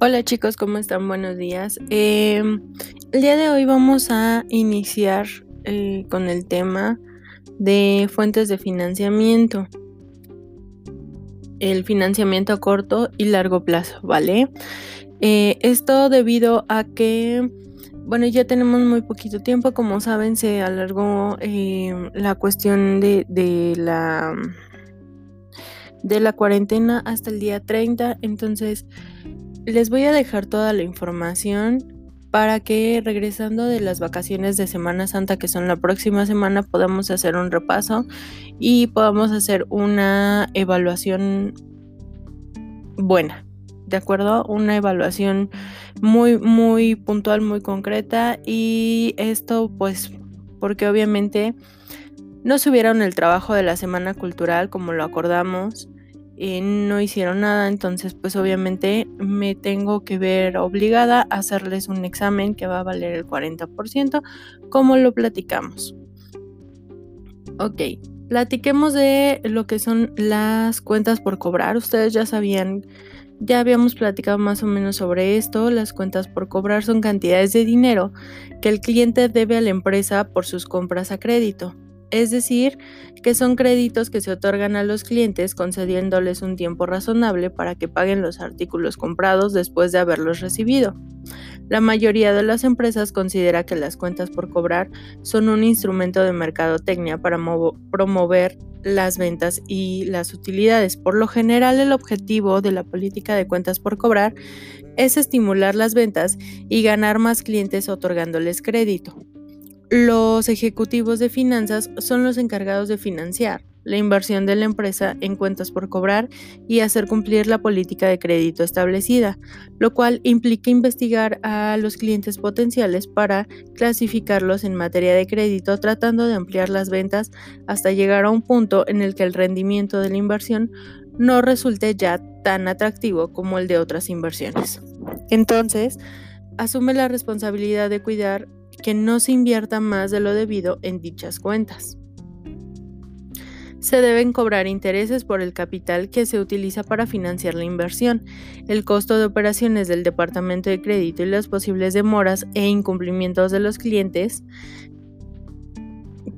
Hola chicos, ¿cómo están? Buenos días. Em, el día de hoy vamos a iniciar eh, con el tema de fuentes de financiamiento. El financiamiento a corto y largo plazo, ¿vale? Eh, esto debido a que, bueno, ya tenemos muy poquito tiempo, como saben, se alargó em, la cuestión de, de la de la cuarentena hasta el día 30, entonces les voy a dejar toda la información para que regresando de las vacaciones de Semana Santa, que son la próxima semana, podamos hacer un repaso y podamos hacer una evaluación buena, ¿de acuerdo? Una evaluación muy, muy puntual, muy concreta y esto pues porque obviamente no subieron el trabajo de la Semana Cultural como lo acordamos eh, no hicieron nada, entonces pues obviamente me tengo que ver obligada a hacerles un examen que va a valer el 40%, como lo platicamos. Ok, platiquemos de lo que son las cuentas por cobrar. Ustedes ya sabían, ya habíamos platicado más o menos sobre esto. Las cuentas por cobrar son cantidades de dinero que el cliente debe a la empresa por sus compras a crédito es decir, que son créditos que se otorgan a los clientes concediéndoles un tiempo razonable para que paguen los artículos comprados después de haberlos recibido. La mayoría de las empresas considera que las cuentas por cobrar son un instrumento de mercadotecnia para promover las ventas y las utilidades. Por lo general, el objetivo de la política de cuentas por cobrar es estimular las ventas y ganar más clientes otorgándoles crédito. Los ejecutivos de finanzas son los encargados de financiar la inversión de la empresa en cuentas por cobrar y hacer cumplir la política de crédito establecida, lo cual implica investigar a los clientes potenciales para clasificarlos en materia de crédito tratando de ampliar las ventas hasta llegar a un punto en el que el rendimiento de la inversión no resulte ya tan atractivo como el de otras inversiones. Entonces, asume la responsabilidad de cuidar que no se invierta más de lo debido en dichas cuentas. Se deben cobrar intereses por el capital que se utiliza para financiar la inversión, el costo de operaciones del departamento de crédito y las posibles demoras e incumplimientos de los clientes,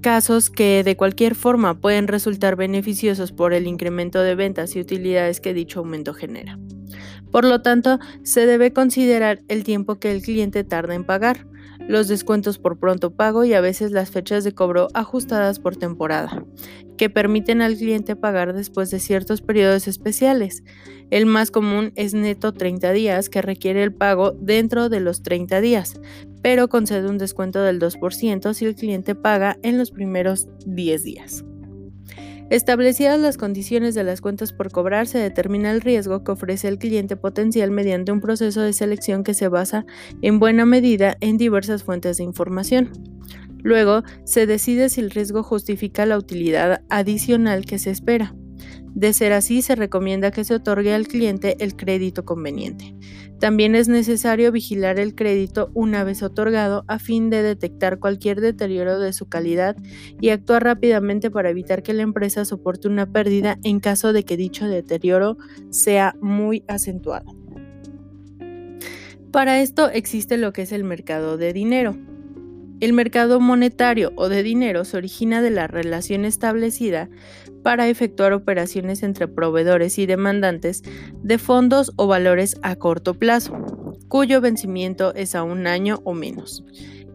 casos que de cualquier forma pueden resultar beneficiosos por el incremento de ventas y utilidades que dicho aumento genera. Por lo tanto, se debe considerar el tiempo que el cliente tarda en pagar, los descuentos por pronto pago y a veces las fechas de cobro ajustadas por temporada, que permiten al cliente pagar después de ciertos periodos especiales. El más común es neto 30 días, que requiere el pago dentro de los 30 días, pero concede un descuento del 2% si el cliente paga en los primeros 10 días. Establecidas las condiciones de las cuentas por cobrar, se determina el riesgo que ofrece el cliente potencial mediante un proceso de selección que se basa en buena medida en diversas fuentes de información. Luego, se decide si el riesgo justifica la utilidad adicional que se espera. De ser así, se recomienda que se otorgue al cliente el crédito conveniente. También es necesario vigilar el crédito una vez otorgado a fin de detectar cualquier deterioro de su calidad y actuar rápidamente para evitar que la empresa soporte una pérdida en caso de que dicho deterioro sea muy acentuado. Para esto existe lo que es el mercado de dinero. El mercado monetario o de dinero se origina de la relación establecida para efectuar operaciones entre proveedores y demandantes de fondos o valores a corto plazo, cuyo vencimiento es a un año o menos.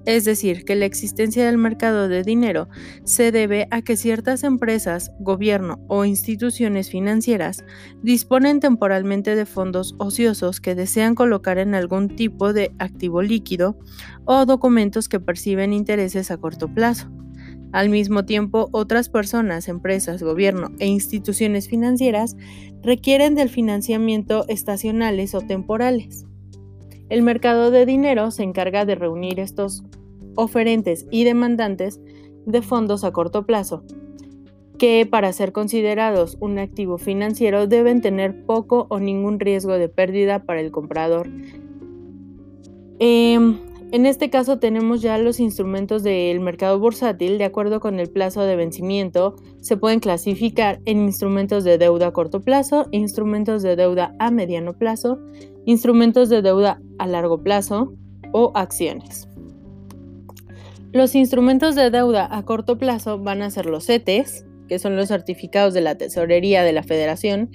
Es decir, que la existencia del mercado de dinero se debe a que ciertas empresas, gobierno o instituciones financieras disponen temporalmente de fondos ociosos que desean colocar en algún tipo de activo líquido o documentos que perciben intereses a corto plazo. Al mismo tiempo, otras personas, empresas, gobierno e instituciones financieras requieren del financiamiento estacionales o temporales. El mercado de dinero se encarga de reunir estos oferentes y demandantes de fondos a corto plazo, que para ser considerados un activo financiero deben tener poco o ningún riesgo de pérdida para el comprador. Em, en este caso tenemos ya los instrumentos del mercado bursátil, de acuerdo con el plazo de vencimiento, se pueden clasificar en instrumentos de deuda a corto plazo, instrumentos de deuda a mediano plazo instrumentos de deuda a largo plazo o acciones. Los instrumentos de deuda a corto plazo van a ser los CETES, que son los certificados de la Tesorería de la Federación,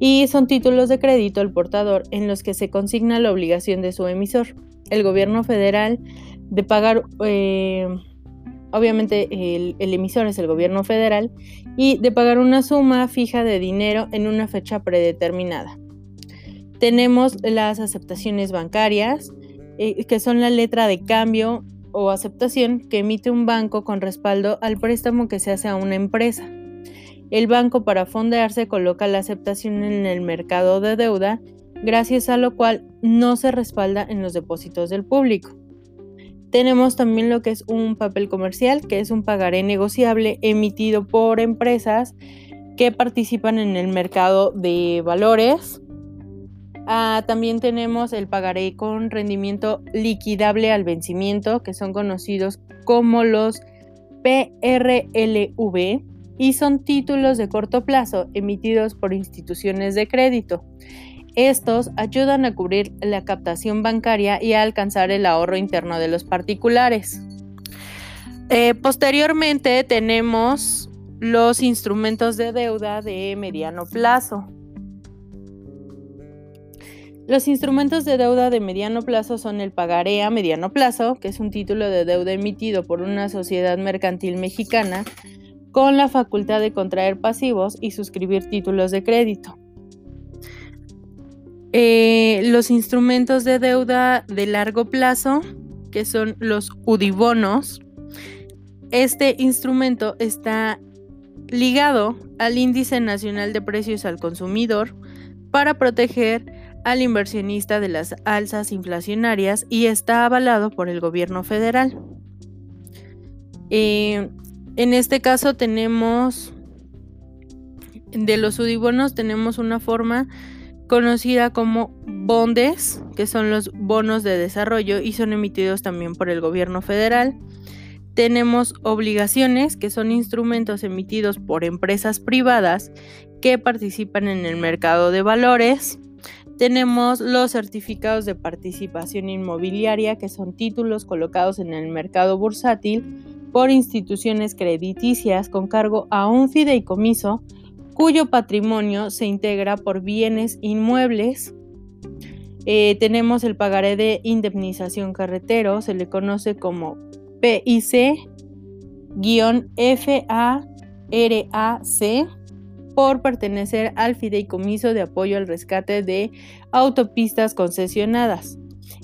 y son títulos de crédito al portador en los que se consigna la obligación de su emisor, el gobierno federal, de pagar, eh, obviamente el, emisor es el gobierno federal, y de pagar una suma fija de dinero en una fecha predeterminada. Tenemos las aceptaciones bancarias, eh, que son la letra de cambio o aceptación que emite un banco con respaldo al préstamo que se hace a una empresa. El banco para fondearse coloca la aceptación en el mercado de deuda, gracias a lo cual no se respalda en los depósitos del público. Tenemos también lo que es un papel comercial, que es un pagaré negociable emitido por empresas que participan en el mercado de valores. Ah, también tenemos el pagaré con rendimiento liquidable al vencimiento, que son conocidos como los PRLV y son títulos de corto plazo emitidos por instituciones de crédito. Estos ayudan a cubrir la captación bancaria y a alcanzar el ahorro interno de los particulares. Eh, posteriormente tenemos los instrumentos de deuda de mediano plazo. Los instrumentos de deuda de mediano plazo son el pagaré a mediano plazo, que es un título de deuda emitido por una sociedad mercantil mexicana con la facultad de contraer pasivos y suscribir títulos de crédito. Eh, los instrumentos de deuda de largo plazo, que son los UDIBONOS, este instrumento está ligado al índice nacional de precios al consumidor para proteger al inversionista de las alzas inflacionarias y está avalado por el gobierno federal. Eh, en este caso tenemos, de los sudibonos tenemos una forma conocida como bondes, que son los bonos de desarrollo y son emitidos también por el gobierno federal. Tenemos obligaciones, que son instrumentos emitidos por empresas privadas que participan en el mercado de valores. Tenemos los certificados de participación inmobiliaria, que son títulos colocados en el mercado bursátil por instituciones crediticias con cargo a un fideicomiso cuyo patrimonio se integra por bienes inmuebles. Eh, tenemos el pagaré de indemnización carretero, se le conoce como PIC-FARAC por pertenecer al fideicomiso de apoyo al rescate de autopistas concesionadas.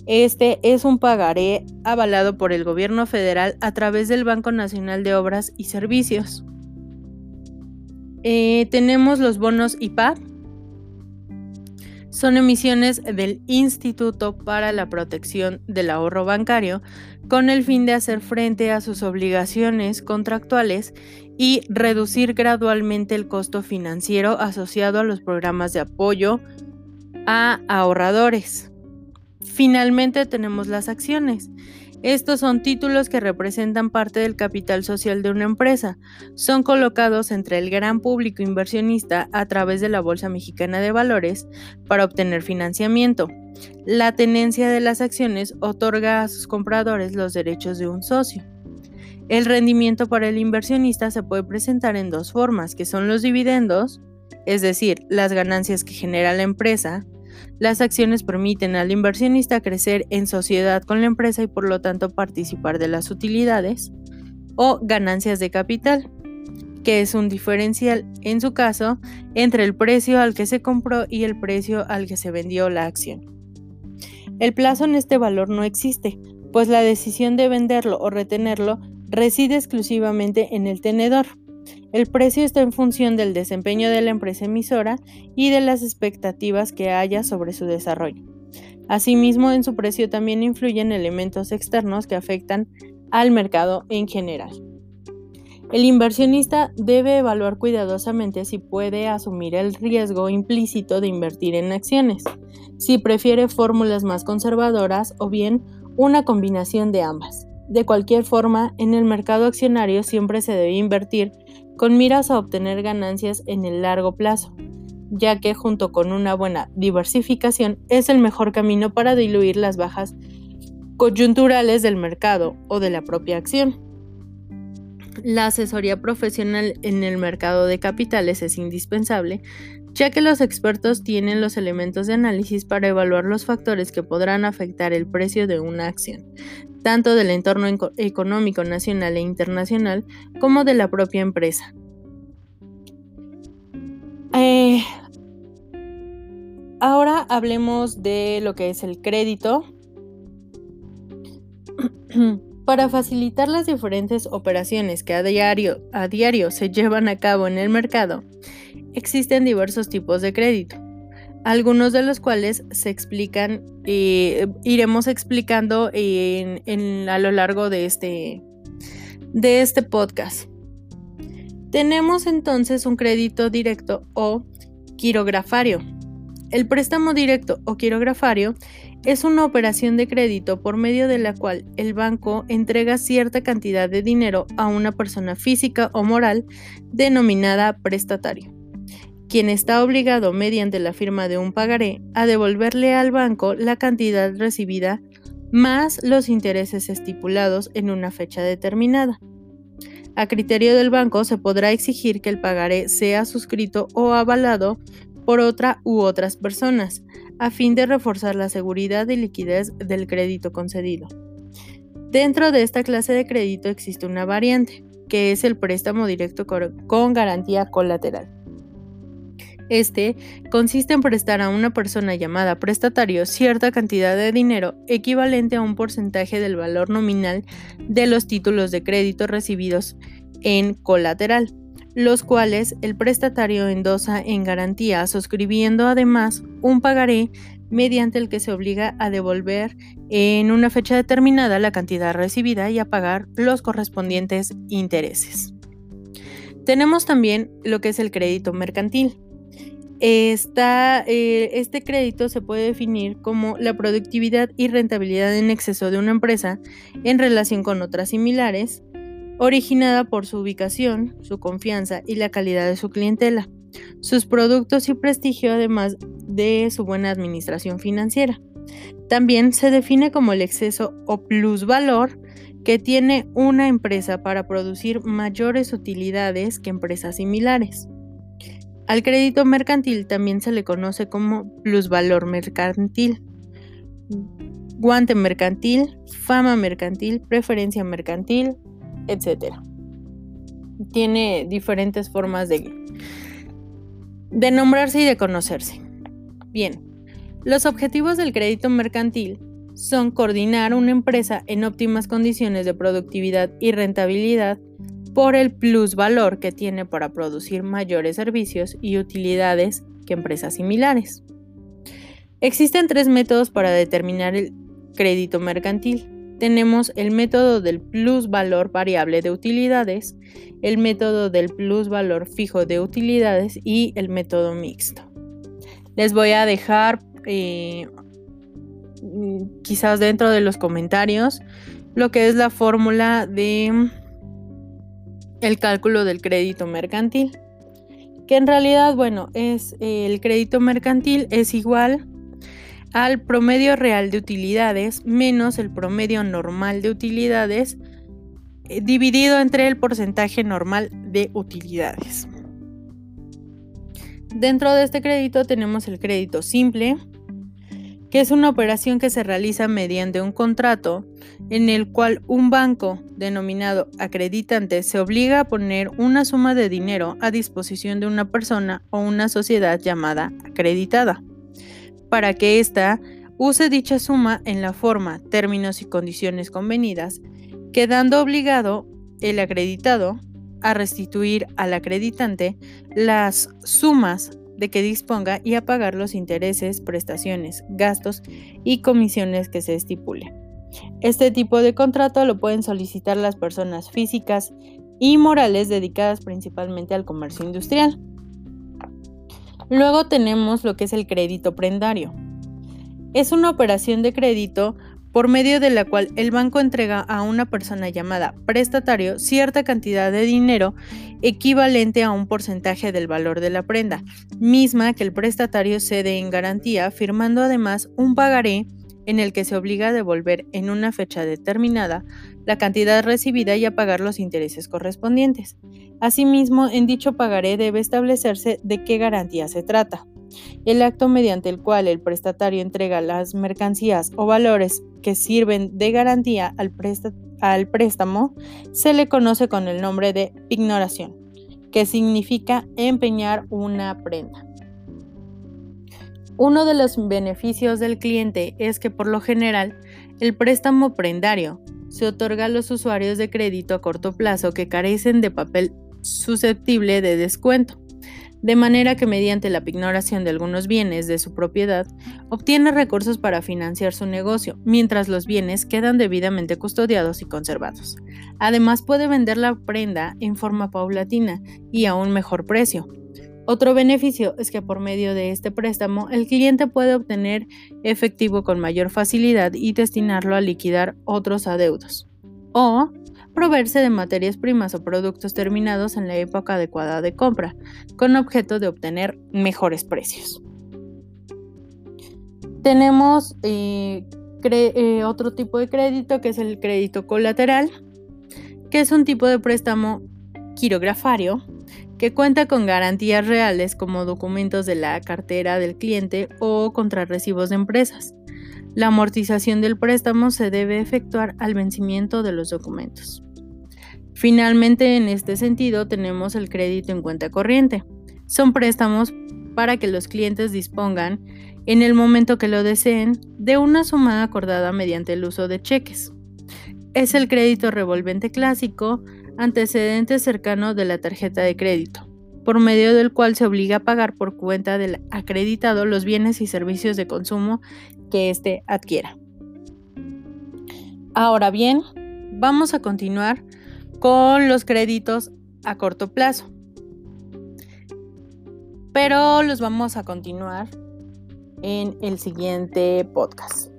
Este es un pagaré avalado por el gobierno federal a través del Banco Nacional de Obras y Servicios. Eh, tenemos los bonos IPAP. Son emisiones del Instituto para la Protección del Ahorro Bancario con el fin de hacer frente a sus obligaciones contractuales y reducir gradualmente el costo financiero asociado a los programas de apoyo a ahorradores. Finalmente tenemos las acciones. Estos son títulos que representan parte del capital social de una empresa. Son colocados entre el gran público inversionista a través de la Bolsa Mexicana de Valores para obtener financiamiento. La tenencia de las acciones otorga a sus compradores los derechos de un socio. El rendimiento para el inversionista se puede presentar en dos formas, que son los dividendos, es decir, las ganancias que genera la empresa, las acciones permiten al inversionista crecer en sociedad con la empresa y por lo tanto participar de las utilidades o ganancias de capital, que es un diferencial en su caso entre el precio al que se compró y el precio al que se vendió la acción. El plazo en este valor no existe, pues la decisión de venderlo o retenerlo reside exclusivamente en el tenedor. El precio está en función del desempeño de la empresa emisora y de las expectativas que haya sobre su desarrollo. Asimismo, en su precio también influyen elementos externos que afectan al mercado en general. El inversionista debe evaluar cuidadosamente si puede asumir el riesgo implícito de invertir en acciones, si prefiere fórmulas más conservadoras o bien una combinación de ambas. De cualquier forma, en el mercado accionario siempre se debe invertir con miras a obtener ganancias en el largo plazo. ya que junto con una buena diversificación es el mejor camino para diluir las bajas coyunturales del mercado o de la propia acción. La asesoría profesional en el mercado de capitales es indispensable, ya que los expertos tienen los elementos de análisis para evaluar los factores que podrán afectar el precio de una acción, tanto del entorno económico nacional e internacional como de la propia empresa. Eh, ahora hablemos de lo que es el crédito. Para facilitar las diferentes operaciones que a diario, a diario se llevan a cabo en el mercado, existen diversos tipos de crédito, algunos de los cuales se explican, eh, iremos explicando a lo largo de este, de este podcast. Tenemos entonces un crédito directo o quirografario. El préstamo directo o quirografario es una operación de crédito por medio de la cual el banco entrega cierta cantidad de dinero a una persona física o moral denominada prestatario, quien está obligado mediante la firma de un pagaré a devolverle al banco la cantidad recibida más los intereses estipulados en una fecha determinada. A criterio del banco se podrá exigir que el pagaré sea suscrito o avalado por otra u otras personas, a fin de reforzar la seguridad y liquidez del crédito concedido. Dentro de esta clase de crédito existe una variante, que es el préstamo directo con garantía colateral. Este consiste en prestar a una persona llamada prestatario cierta cantidad de dinero equivalente a un porcentaje del valor nominal de los títulos de crédito recibidos en colateral los cuales el prestatario endosa en garantía, suscribiendo además un pagaré mediante el que se obliga a devolver en una fecha determinada la cantidad recibida y a pagar los correspondientes intereses. Tenemos también lo que es el crédito mercantil. Eh, este crédito se puede definir como la productividad y rentabilidad en exceso de una empresa en relación con otras similares, originada por su ubicación, su confianza y la calidad de su clientela, sus productos y prestigio además de su buena administración financiera. También se define como el exceso o plusvalor que tiene una empresa para producir mayores utilidades que empresas similares. Al crédito mercantil también se le conoce como plusvalor mercantil, guante mercantil, fama mercantil, preferencia mercantil, etc. Tiene diferentes formas de, de nombrarse y de conocerse. Bien, los objetivos del crédito mercantil son coordinar una empresa en óptimas condiciones de productividad y rentabilidad por el plusvalor que tiene para producir mayores servicios y utilidades que empresas similares. Existen tres métodos para determinar el crédito mercantil tenemos el método del plus valor variable de utilidades, el método del plus valor fijo de utilidades y el método mixto. Les voy a dejar eh, quizás dentro de los comentarios lo que es la fórmula de el cálculo del crédito mercantil que en realidad bueno es el crédito mercantil es igual al promedio real de utilidades menos el promedio normal de utilidades eh, dividido entre el porcentaje normal de utilidades. Dentro de este crédito tenemos el crédito simple, que es una operación que se realiza mediante un contrato en el cual un banco denominado acreditante se obliga a poner una suma de dinero a disposición de una persona o una sociedad llamada acreditada para que ésta use dicha suma en la forma, términos y condiciones convenidas, quedando obligado el acreditado a restituir al acreditante las sumas de que disponga y a pagar los intereses, prestaciones, gastos y comisiones que se estipule. Este tipo de contrato lo pueden solicitar las personas físicas y morales dedicadas principalmente al comercio industrial. Luego tenemos lo que es el crédito prendario. Es una operación de crédito por medio de la cual el banco entrega a una persona llamada prestatario cierta cantidad de dinero equivalente a un porcentaje del valor de la prenda, misma que el prestatario cede en garantía, firmando además un pagaré en el que se obliga a devolver en una fecha determinada la cantidad recibida y a pagar los intereses correspondientes. Asimismo, en dicho pagaré debe establecerse de qué garantía se trata. El acto mediante el cual el prestatario entrega las mercancías o valores que sirven de garantía al, préstamo se le conoce con el nombre de pignoración, que significa empeñar una prenda. Uno de los beneficios del cliente es que por lo general el préstamo prendario se otorga a los usuarios de crédito a corto plazo que carecen de papel susceptible de descuento de manera que mediante la pignoración de algunos bienes de su propiedad, obtiene recursos para financiar su negocio, mientras los bienes quedan debidamente custodiados y conservados. Además puede vender la prenda en forma paulatina y a un mejor precio. Otro beneficio es que por medio de este préstamo el cliente puede obtener efectivo con mayor facilidad y destinarlo a liquidar otros adeudos. O proveerse de materias primas o productos terminados en la época adecuada de compra, con objeto de obtener mejores precios. Tenemos eh, eh, otro tipo de crédito que es el crédito colateral, que es un tipo de préstamo quirografario que cuenta con garantías reales como documentos de la cartera del cliente o contrarrecibos de empresas. La amortización del préstamo se debe efectuar al vencimiento de los documentos. Finalmente, en este sentido, tenemos el crédito en cuenta corriente. Son préstamos para que los clientes dispongan, en el momento que lo deseen, de una suma acordada mediante el uso de cheques. Es el crédito revolvente clásico, antecedente cercano de la tarjeta de crédito por medio del cual se obliga a pagar por cuenta del acreditado los bienes y servicios de consumo que éste adquiera. Ahora bien, vamos a continuar con los créditos a corto plazo. Pero los vamos a continuar en el siguiente podcast.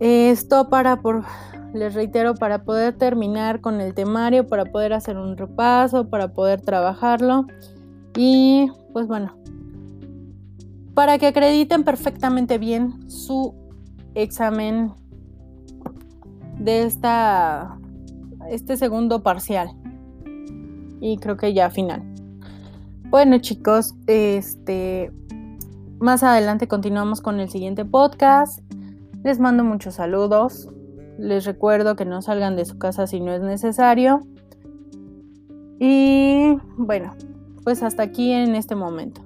Esto para por les reitero, para poder terminar con el temario, para poder hacer un repaso, para poder trabajarlo. Y pues bueno, para que acrediten perfectamente bien su examen de esta, este segundo parcial. Y creo que ya final. Bueno chicos, este más adelante continuamos con el siguiente podcast. Les mando muchos saludos. Les recuerdo que no salgan de su casa si no es necesario. Y bueno, pues hasta aquí en este momento.